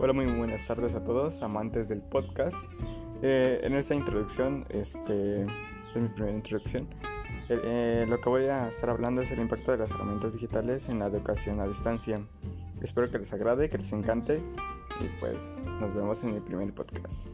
Hola, muy buenas tardes a todos, amantes del podcast. Eh, en esta introducción, este, es mi primera introducción, eh, eh, lo que voy a estar hablando es el impacto de las herramientas digitales en la educación a distancia. Espero que les agrade, que les encante y pues nos vemos en mi primer podcast.